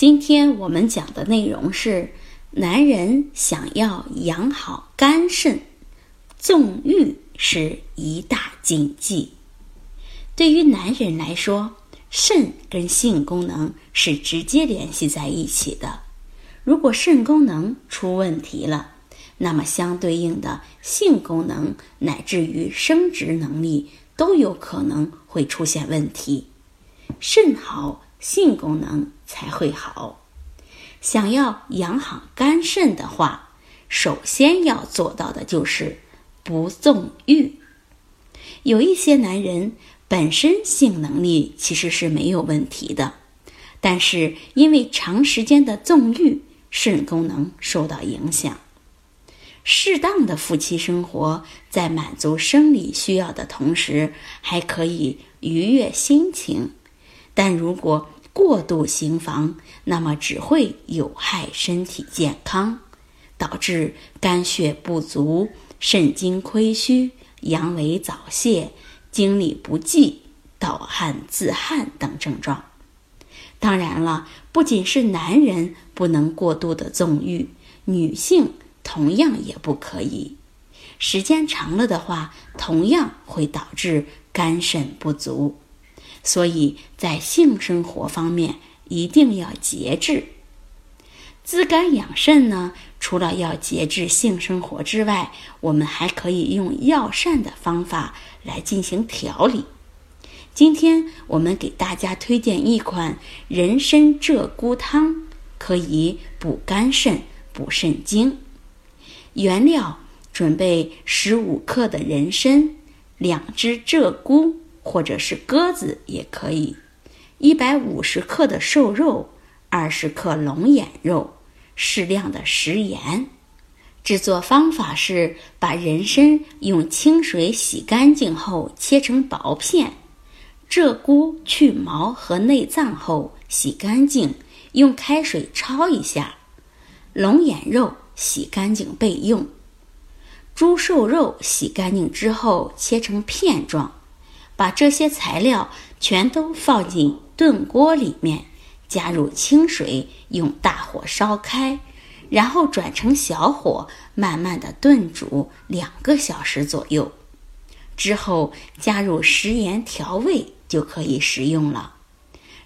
今天我们讲的内容是：男人想要养好肝肾，纵欲是一大禁忌。对于男人来说，肾跟性功能是直接联系在一起的。如果肾功能出问题了，那么相对应的性功能乃至于生殖能力都有可能会出现问题。肾好，性功能才会好。想要养好肝肾的话，首先要做到的就是不纵欲。有一些男人本身性能力其实是没有问题的，但是因为长时间的纵欲，肾功能受到影响。适当的夫妻生活，在满足生理需要的同时，还可以愉悦心情。但如果过度行房，那么只会有害身体健康，导致肝血不足、肾精亏虚、阳痿早泄、精力不济、盗汗自汗等症状。当然了，不仅是男人不能过度的纵欲，女性同样也不可以。时间长了的话，同样会导致肝肾不足。所以在性生活方面一定要节制。滋肝养肾呢，除了要节制性生活之外，我们还可以用药膳的方法来进行调理。今天我们给大家推荐一款人参鹧鸪汤，可以补肝肾、补肾精。原料：准备十五克的人参，两只鹧鸪。或者是鸽子也可以，一百五十克的瘦肉，二十克龙眼肉，适量的食盐。制作方法是：把人参用清水洗干净后切成薄片，鹧鸪去毛和内脏后洗干净，用开水焯一下；龙眼肉洗干净备用。猪瘦肉洗干净之后切成片状。把这些材料全都放进炖锅里面，加入清水，用大火烧开，然后转成小火，慢慢的炖煮两个小时左右。之后加入食盐调味，就可以食用了。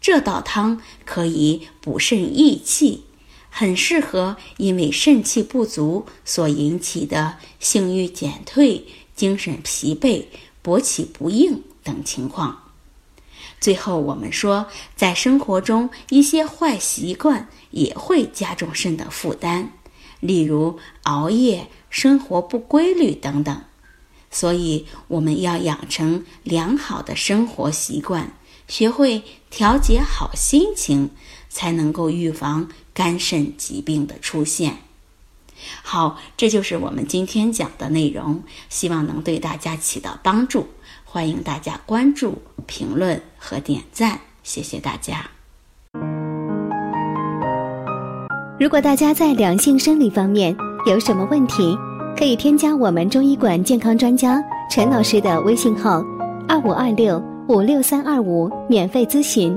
这道汤可以补肾益气，很适合因为肾气不足所引起的性欲减退、精神疲惫、勃起不应。等情况，最后我们说，在生活中一些坏习惯也会加重肾的负担，例如熬夜、生活不规律等等。所以我们要养成良好的生活习惯，学会调节好心情，才能够预防肝肾疾病的出现。好，这就是我们今天讲的内容，希望能对大家起到帮助。欢迎大家关注、评论和点赞，谢谢大家。如果大家在两性生理方面有什么问题，可以添加我们中医馆健康专家陈老师的微信号：二五二六五六三二五，免费咨询。